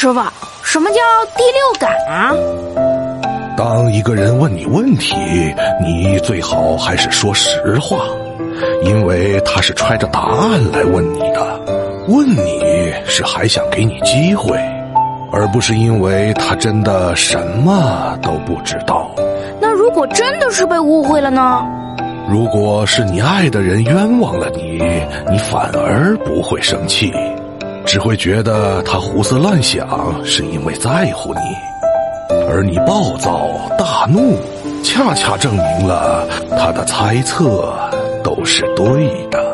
师傅，什么叫第六感啊？当一个人问你问题，你最好还是说实话，因为他是揣着答案来问你的。问你是还想给你机会，而不是因为他真的什么都不知道。那如果真的是被误会了呢？如果是你爱的人冤枉了你，你反而不会生气，只会觉得他胡思乱想是因为在乎你，而你暴躁大怒，恰恰证明了他的猜测都是对的。